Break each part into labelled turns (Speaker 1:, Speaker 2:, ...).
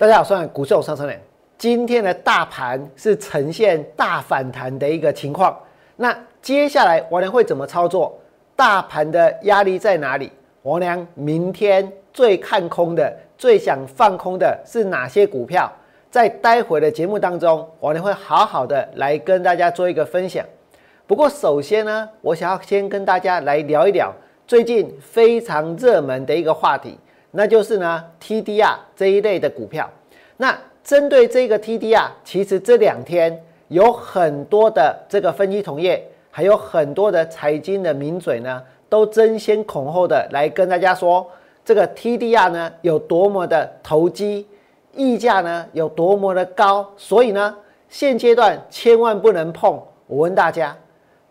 Speaker 1: 大家好，我是股市上升人。今天的大盘是呈现大反弹的一个情况。那接下来王良会怎么操作？大盘的压力在哪里？王良明天最看空的、最想放空的是哪些股票？在待会的节目当中，王良会好好的来跟大家做一个分享。不过首先呢，我想要先跟大家来聊一聊最近非常热门的一个话题。那就是呢，TDR 这一类的股票。那针对这个 TDR，其实这两天有很多的这个分析同业，还有很多的财经的名嘴呢，都争先恐后的来跟大家说，这个 TDR 呢有多么的投机，溢价呢有多么的高，所以呢，现阶段千万不能碰。我问大家，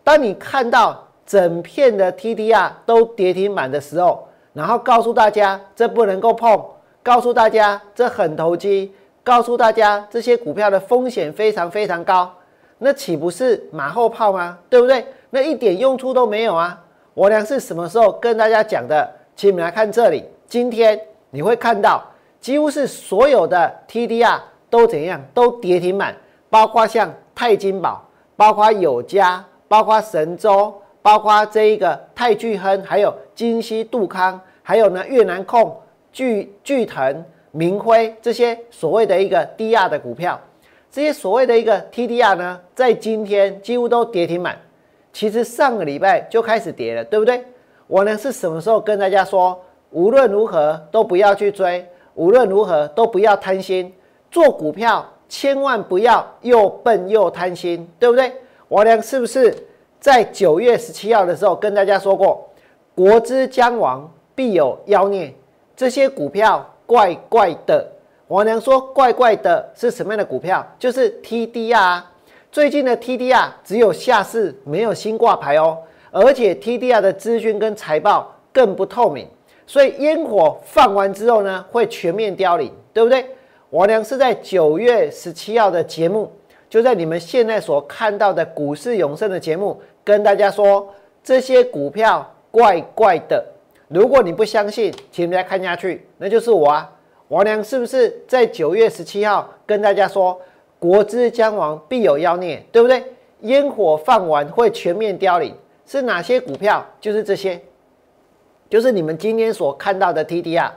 Speaker 1: 当你看到整片的 TDR 都跌停板的时候，然后告诉大家这不能够碰，告诉大家这很投机，告诉大家这些股票的风险非常非常高，那岂不是马后炮吗？对不对？那一点用处都没有啊！我俩是什么时候跟大家讲的？请你们来看这里，今天你会看到几乎是所有的 TDR 都怎样，都跌停板，包括像泰金宝，包括友家，包括神州。包括这一个泰聚亨，还有金熙杜康，还有呢越南控、巨巨腾、明辉这些所谓的一个低压的股票，这些所谓的一个 TDR 呢，在今天几乎都跌停板。其实上个礼拜就开始跌了，对不对？我呢是什么时候跟大家说，无论如何都不要去追，无论如何都不要贪心，做股票千万不要又笨又贪心，对不对？我呢是不是？在九月十七号的时候，跟大家说过，国之将亡，必有妖孽。这些股票怪怪的。王良说怪怪的是什么样的股票？就是 TDR。最近的 TDR 只有下市，没有新挂牌哦。而且 TDR 的资讯跟财报更不透明，所以烟火放完之后呢，会全面凋零，对不对？王良是在九月十七号的节目，就在你们现在所看到的股市永生的节目。跟大家说，这些股票怪怪的。如果你不相信，请大家看下去，那就是我啊，王良是不是在九月十七号跟大家说，国之将亡，必有妖孽，对不对？烟火放完会全面凋零，是哪些股票？就是这些，就是你们今天所看到的 TDR。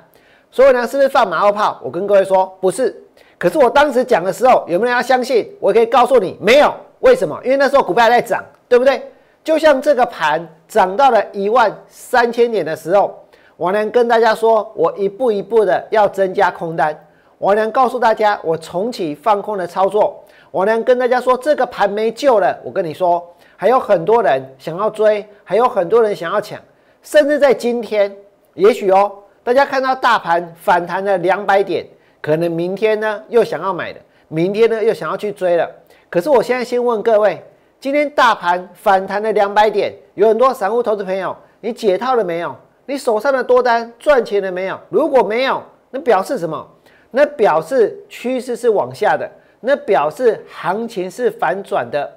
Speaker 1: 所以呢，是不是放马后炮？我跟各位说，不是。可是我当时讲的时候，有没有人要相信？我可以告诉你，没有。为什么？因为那时候股票还在涨，对不对？就像这个盘涨到了一万三千点的时候，王良跟大家说，我一步一步的要增加空单。王良告诉大家，我重启放空的操作。王良跟大家说，这个盘没救了。我跟你说，还有很多人想要追，还有很多人想要抢，甚至在今天，也许哦，大家看到大盘反弹了两百点，可能明天呢又想要买的，明天呢又想要去追了。可是我现在先问各位。今天大盘反弹了两百点，有很多散户投资朋友，你解套了没有？你手上的多单赚钱了没有？如果没有，那表示什么？那表示趋势是往下的，那表示行情是反转的。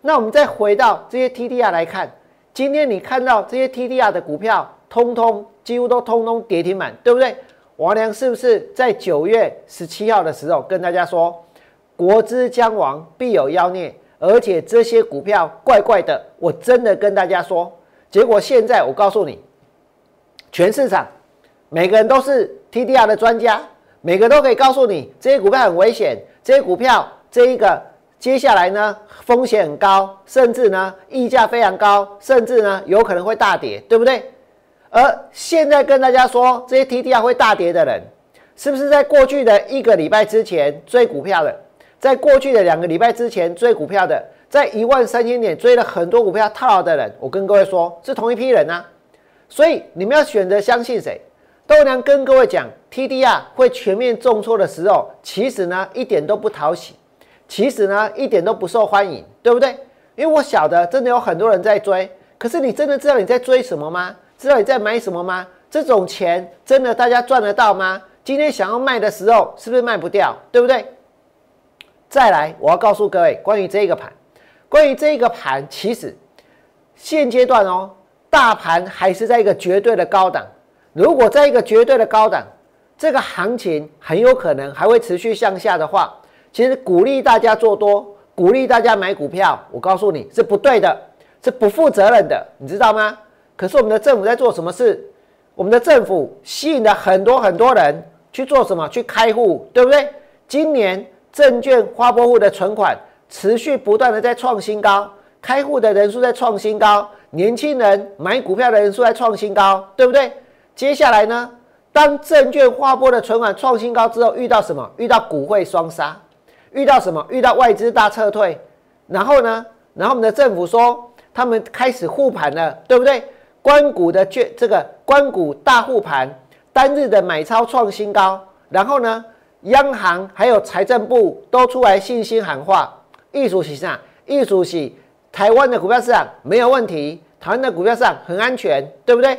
Speaker 1: 那我们再回到这些 TDR 来看，今天你看到这些 TDR 的股票，通通几乎都通通跌停板，对不对？王良是不是在九月十七号的时候跟大家说，国之将亡，必有妖孽？而且这些股票怪怪的，我真的跟大家说，结果现在我告诉你，全市场每个人都是 TDR 的专家，每个都可以告诉你这些股票很危险，这些股票这一个接下来呢风险很高，甚至呢溢价非常高，甚至呢有可能会大跌，对不对？而现在跟大家说这些 TDR 会大跌的人，是不是在过去的一个礼拜之前追股票的？在过去的两个礼拜之前追股票的，在一万三千点追了很多股票套牢的人，我跟各位说，是同一批人啊。所以你们要选择相信谁？豆娘跟各位讲，TDR 会全面重挫的时候，其实呢一点都不讨喜，其实呢一点都不受欢迎，对不对？因为我晓得真的有很多人在追，可是你真的知道你在追什么吗？知道你在买什么吗？这种钱真的大家赚得到吗？今天想要卖的时候，是不是卖不掉？对不对？再来，我要告诉各位关于这个盘，关于这个盘，其实现阶段哦，大盘还是在一个绝对的高档。如果在一个绝对的高档，这个行情很有可能还会持续向下的话，其实鼓励大家做多，鼓励大家买股票，我告诉你是不对的，是不负责任的，你知道吗？可是我们的政府在做什么事？我们的政府吸引了很多很多人去做什么？去开户，对不对？今年证券花拨户的存款持续不断的在创新高，开户的人数在创新高，年轻人买股票的人数在创新高，对不对？接下来呢？当证券花拨的存款创新高之后，遇到什么？遇到股汇双杀，遇到什么？遇到外资大撤退，然后呢？然后我们的政府说他们开始护盘了，对不对？关股的券，这个关股大护盘，单日的买超创新高。然后呢，央行还有财政部都出来信心喊话，艺术是啥？艺术是台湾的股票市场没有问题，台湾的股票市场很安全，对不对？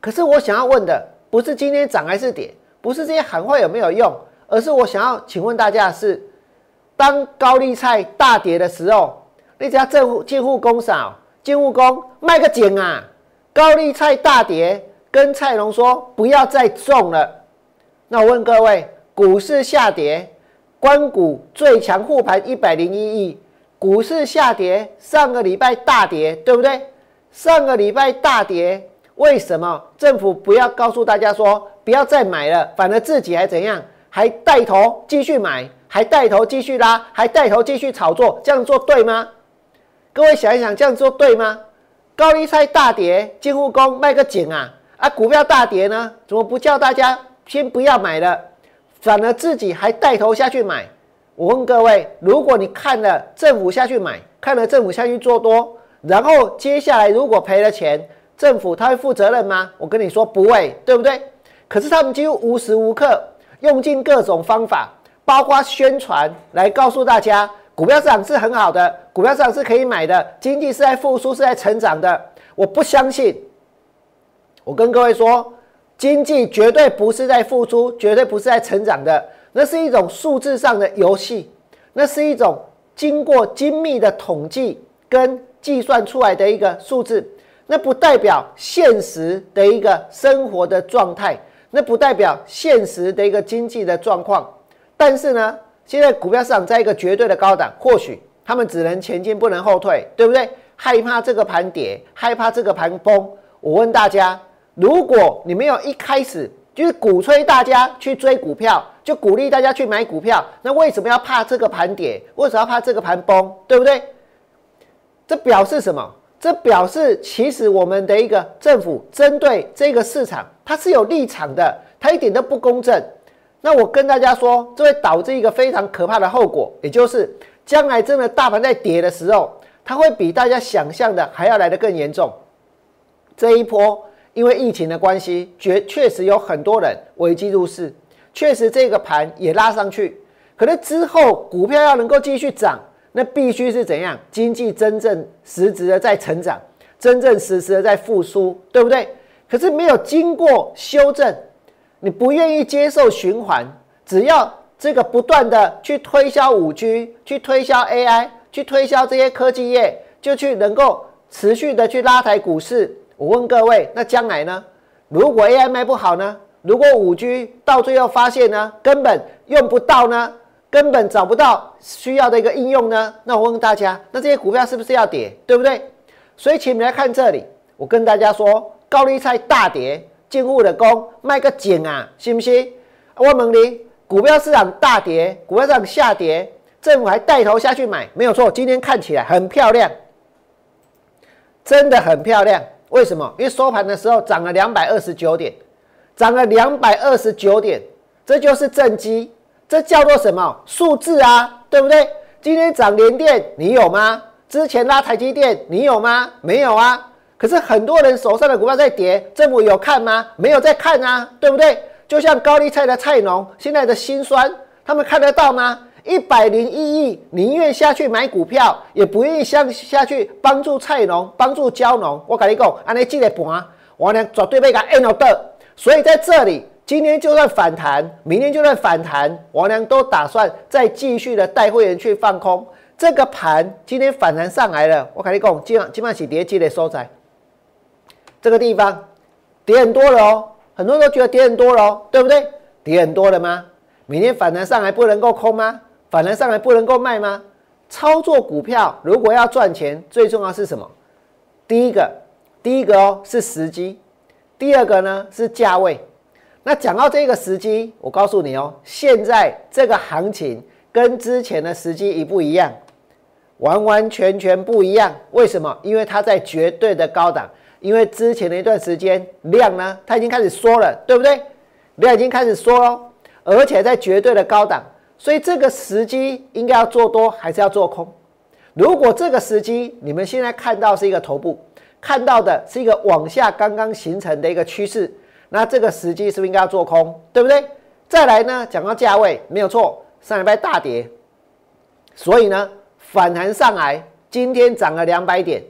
Speaker 1: 可是我想要问的不是今天涨还是跌，不是这些喊话有没有用，而是我想要请问大家的是，当高丽菜大跌的时候，那家政府进户工少。金务工卖个井啊！高丽菜大跌，跟菜农说不要再种了。那我问各位，股市下跌，关谷最强护盘一百零一亿，股市下跌，上个礼拜大跌，对不对？上个礼拜大跌，为什么政府不要告诉大家说不要再买了，反而自己还怎样？还带头继续买，还带头继续拉，还带头继续炒作，这样做对吗？各位想一想，这样做对吗？高利菜大跌，金护工卖个井啊！啊，股票大跌呢，怎么不叫大家先不要买了，反而自己还带头下去买？我问各位，如果你看了政府下去买，看了政府下去做多，然后接下来如果赔了钱，政府他会负责任吗？我跟你说不会，对不对？可是他们几乎无时无刻用尽各种方法，包括宣传来告诉大家。股票市场是很好的，股票市场是可以买的，经济是在复苏，是在成长的。我不相信，我跟各位说，经济绝对不是在复苏，绝对不是在成长的，那是一种数字上的游戏，那是一种经过精密的统计跟计算出来的一个数字，那不代表现实的一个生活的状态，那不代表现实的一个经济的状况，但是呢？现在股票市场在一个绝对的高档，或许他们只能前进不能后退，对不对？害怕这个盘跌，害怕这个盘崩。我问大家，如果你没有一开始就是鼓吹大家去追股票，就鼓励大家去买股票，那为什么要怕这个盘跌？为什么要怕这个盘崩？对不对？这表示什么？这表示其实我们的一个政府针对这个市场，它是有立场的，它一点都不公正。那我跟大家说，这会导致一个非常可怕的后果，也就是将来真的大盘在跌的时候，它会比大家想象的还要来得更严重。这一波因为疫情的关系，确确实有很多人危机入市，确实这个盘也拉上去。可是之后股票要能够继续涨，那必须是怎样？经济真正实质的在成长，真正实时的在复苏，对不对？可是没有经过修正。你不愿意接受循环，只要这个不断的去推销五 G，去推销 AI，去推销这些科技业，就去能够持续的去拉抬股市。我问各位，那将来呢？如果 AI 卖不好呢？如果五 G 到最后发现呢，根本用不到呢，根本找不到需要的一个应用呢？那我问大家，那这些股票是不是要跌？对不对？所以，请你们来看这里，我跟大家说，高利菜大跌。进户的工卖个井啊，信不信？我问你，股票市场大跌，股票市场下跌，政府还带头下去买，没有错。今天看起来很漂亮，真的很漂亮。为什么？因为收盘的时候涨了两百二十九点，涨了两百二十九点，这就是正机，这叫做什么数字啊？对不对？今天涨联电，你有吗？之前拉台积电，你有吗？没有啊。可是很多人手上的股票在跌，政府有看吗？没有在看啊，对不对？就像高丽菜的菜农现在的心酸，他们看得到吗？一百零一亿，宁愿下去买股票，也不愿意下下去帮助菜农、帮助蕉农。我跟你讲，安尼记得盘，我呢绝对被他 end 的。所以在这里，今天就算反弹，明天就算反弹，我呢都打算再继续的带会员去放空这个盘。今天反弹上来了，我跟你讲，今晚今晚是跌，记得收窄。这个地方跌很多了哦，很多人都觉得跌很多了哦，对不对？跌很多了吗？明天反弹上来不能够空吗？反弹上来不能够卖吗？操作股票如果要赚钱，最重要是什么？第一个，第一个哦是时机，第二个呢是价位。那讲到这个时机，我告诉你哦，现在这个行情跟之前的时机一不一样？完完全全不一样。为什么？因为它在绝对的高档。因为之前的一段时间量呢，它已经开始缩了，对不对？量已经开始缩了，而且在绝对的高档，所以这个时机应该要做多还是要做空？如果这个时机你们现在看到是一个头部，看到的是一个往下刚刚形成的一个趋势。那这个时机是不是应该要做空，对不对？再来呢，讲到价位没有错，上礼拜大跌，所以呢反弹上来，今天涨了两百点，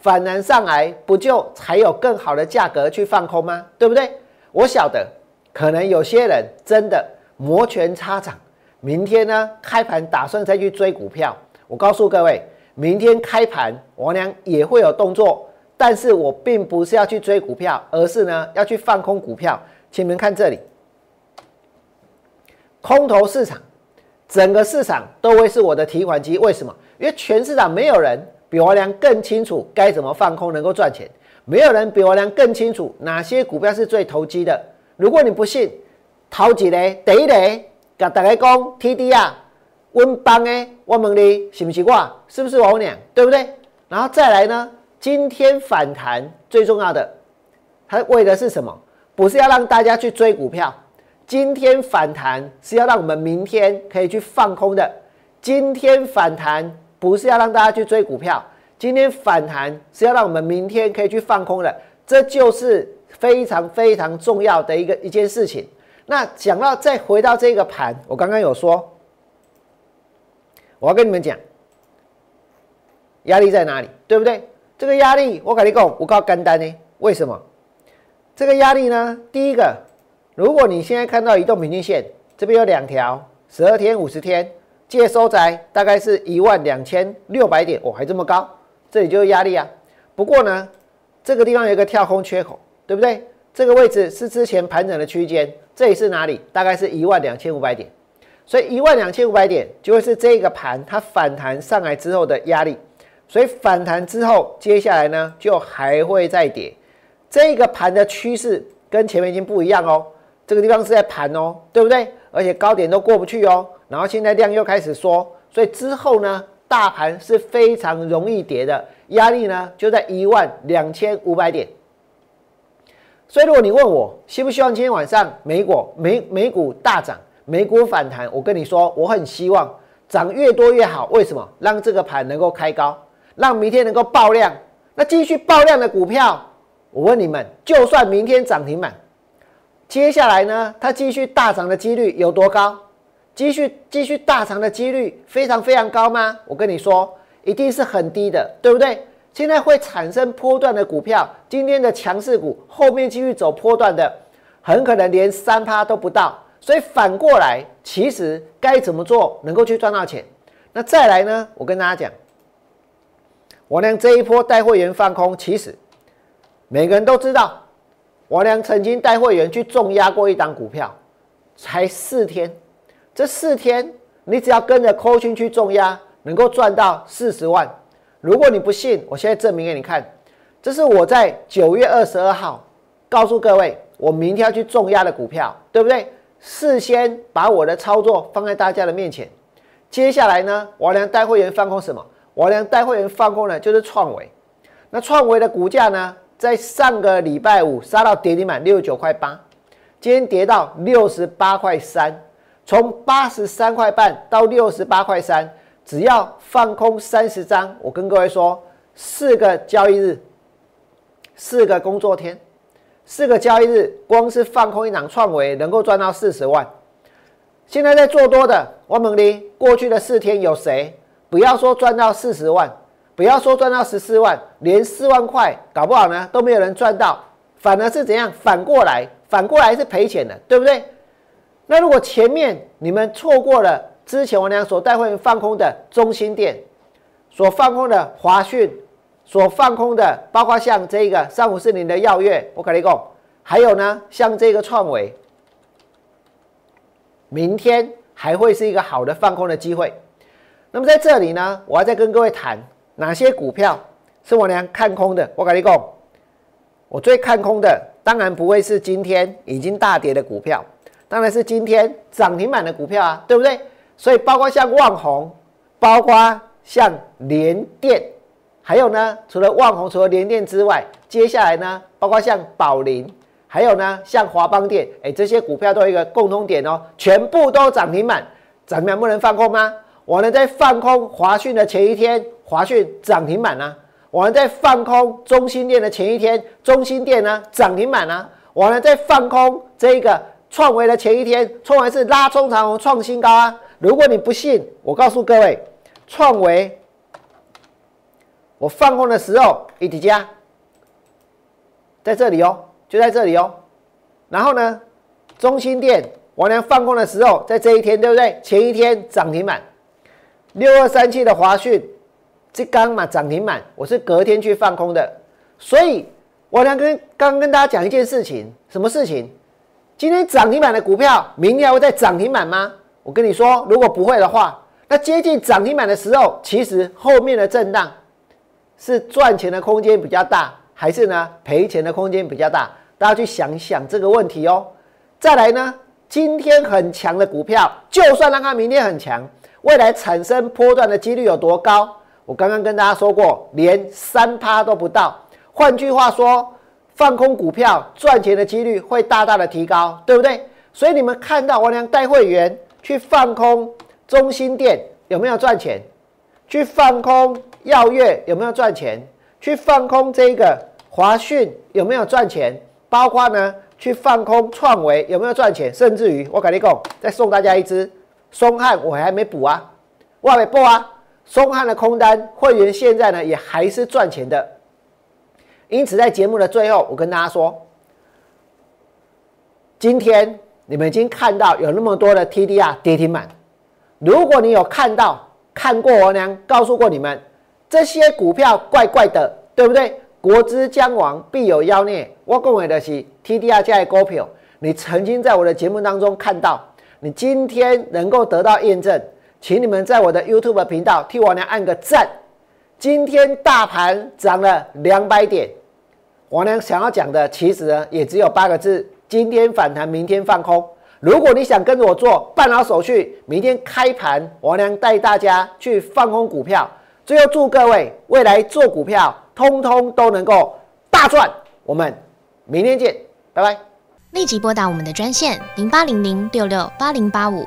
Speaker 1: 反弹上来不就才有更好的价格去放空吗？对不对？我晓得，可能有些人真的摩拳擦掌，明天呢开盘打算再去追股票。我告诉各位，明天开盘我娘也会有动作。但是我并不是要去追股票，而是呢要去放空股票。请你们看这里，空头市场，整个市场都会是我的提款机。为什么？因为全市场没有人比王良更清楚该怎么放空能够赚钱，没有人比王良更清楚哪些股票是最投机的。如果你不信，头几嘞？第一嘞，跟大家讲 T D 啊，温邦诶，我问你，是不是我？是不是王良？对不对？然后再来呢？今天反弹最重要的，它为的是什么？不是要让大家去追股票。今天反弹是要让我们明天可以去放空的。今天反弹不是要让大家去追股票，今天反弹是要让我们明天可以去放空的。这就是非常非常重要的一个一件事情。那讲到再回到这个盘，我刚刚有说，我要跟你们讲，压力在哪里，对不对？这个压力，我跟你讲，我告简单呢。为什么？这个压力呢？第一个，如果你现在看到移动平均线这边有两条，十二天、五十天，借收窄大概是一万两千六百点，哦，还这么高，这里就是压力啊。不过呢，这个地方有一个跳空缺口，对不对？这个位置是之前盘整的区间，这里是哪里？大概是一万两千五百点，所以一万两千五百点就会是这个盘它反弹上来之后的压力。所以反弹之后，接下来呢就还会再跌。这个盘的趋势跟前面已经不一样哦。这个地方是在盘哦，对不对？而且高点都过不去哦。然后现在量又开始缩，所以之后呢，大盘是非常容易跌的，压力呢就在一万两千五百点。所以如果你问我希不希望今天晚上美股美美股大涨，美股反弹，我跟你说，我很希望涨越多越好。为什么？让这个盘能够开高。让明天能够爆量，那继续爆量的股票，我问你们，就算明天涨停板，接下来呢，它继续大涨的几率有多高？继续继续大涨的几率非常非常高吗？我跟你说，一定是很低的，对不对？现在会产生波段的股票，今天的强势股，后面继续走波段的，很可能连三趴都不到。所以反过来，其实该怎么做能够去赚到钱？那再来呢？我跟大家讲。王良这一波带会员放空，其实每个人都知道，王良曾经带会员去重压过一档股票，才四天，这四天你只要跟着扣群去重压，能够赚到四十万。如果你不信，我现在证明给你看，这是我在九月二十二号告诉各位，我明天要去重压的股票，对不对？事先把我的操作放在大家的面前，接下来呢，王良带会员放空什么？我俩带会员放空呢，就是创维。那创维的股价呢，在上个礼拜五杀到跌停板六十九块八，今天跌到六十八块三，从八十三块半到六十八块三，只要放空三十张，我跟各位说，四个交易日，四个工作天，四个交易日，光是放空一档创维，能够赚到四十万。现在在做多的，我问你，过去的四天有谁？不要说赚到四十万，不要说赚到十四万，连四万块搞不好呢都没有人赚到，反而是怎样？反过来，反过来是赔钱的，对不对？那如果前面你们错过了之前我俩所带会放空的中心店，所放空的华讯，所放空的，包括像这个三五四零的耀月，我跟你讲，还有呢，像这个创维，明天还会是一个好的放空的机会。那么在这里呢，我要再跟各位谈哪些股票是我娘看空的。我跟你讲，我最看空的当然不会是今天已经大跌的股票，当然是今天涨停板的股票啊，对不对？所以包括像旺宏，包括像联电，还有呢，除了旺宏、除了联电之外，接下来呢，包括像宝林，还有呢，像华邦电，哎，这些股票都有一个共通点哦，全部都涨停板，涨停板不能放空吗？我呢在放空华讯的前一天，华讯涨停板呢；我呢在放空中心店的前一天，中心店呢涨停板呢；我呢在放空这个创维的前一天，创维是拉中长虹创新高啊！如果你不信，我告诉各位，创维我放空的时候，一底加在这里哦，就在这里哦。然后呢，中心店我呢放空的时候，在这一天，对不对？前一天涨停板。六二三七的华讯，这刚嘛涨停板，我是隔天去放空的，所以我呢跟刚跟大家讲一件事情，什么事情？今天涨停板的股票，明天还会再涨停板吗？我跟你说，如果不会的话，那接近涨停板的时候，其实后面的震荡是赚钱的空间比较大，还是呢赔钱的空间比较大？大家去想想这个问题哦。再来呢，今天很强的股票，就算让它明天很强。未来产生波段的几率有多高？我刚刚跟大家说过，连三趴都不到。换句话说，放空股票赚钱的几率会大大的提高，对不对？所以你们看到我俩带会员去放空中心店有没有赚钱？去放空耀月有没有赚钱？去放空这个华讯有没有赚钱？包括呢，去放空创维有没有赚钱？甚至于我跟你讲，再送大家一支。松汉我还没补啊，我还没补啊。松汉的空单会员现在呢也还是赚钱的，因此在节目的最后，我跟大家说，今天你们已经看到有那么多的 TDR 跌停板，如果你有看到看过我娘告诉过你们这些股票怪怪的，对不对？国之将亡，必有妖孽。我讲的是 TDR 加的股票，你曾经在我的节目当中看到。你今天能够得到验证，请你们在我的 YouTube 频道替我娘按个赞。今天大盘涨了两百点，我娘想要讲的其实呢也只有八个字：今天反弹，明天放空。如果你想跟着我做，办好手续，明天开盘，我娘带大家去放空股票。最后祝各位未来做股票，通通都能够大赚。我们明天见，拜拜。
Speaker 2: 立即拨打我们的专线零八零零六六八零八五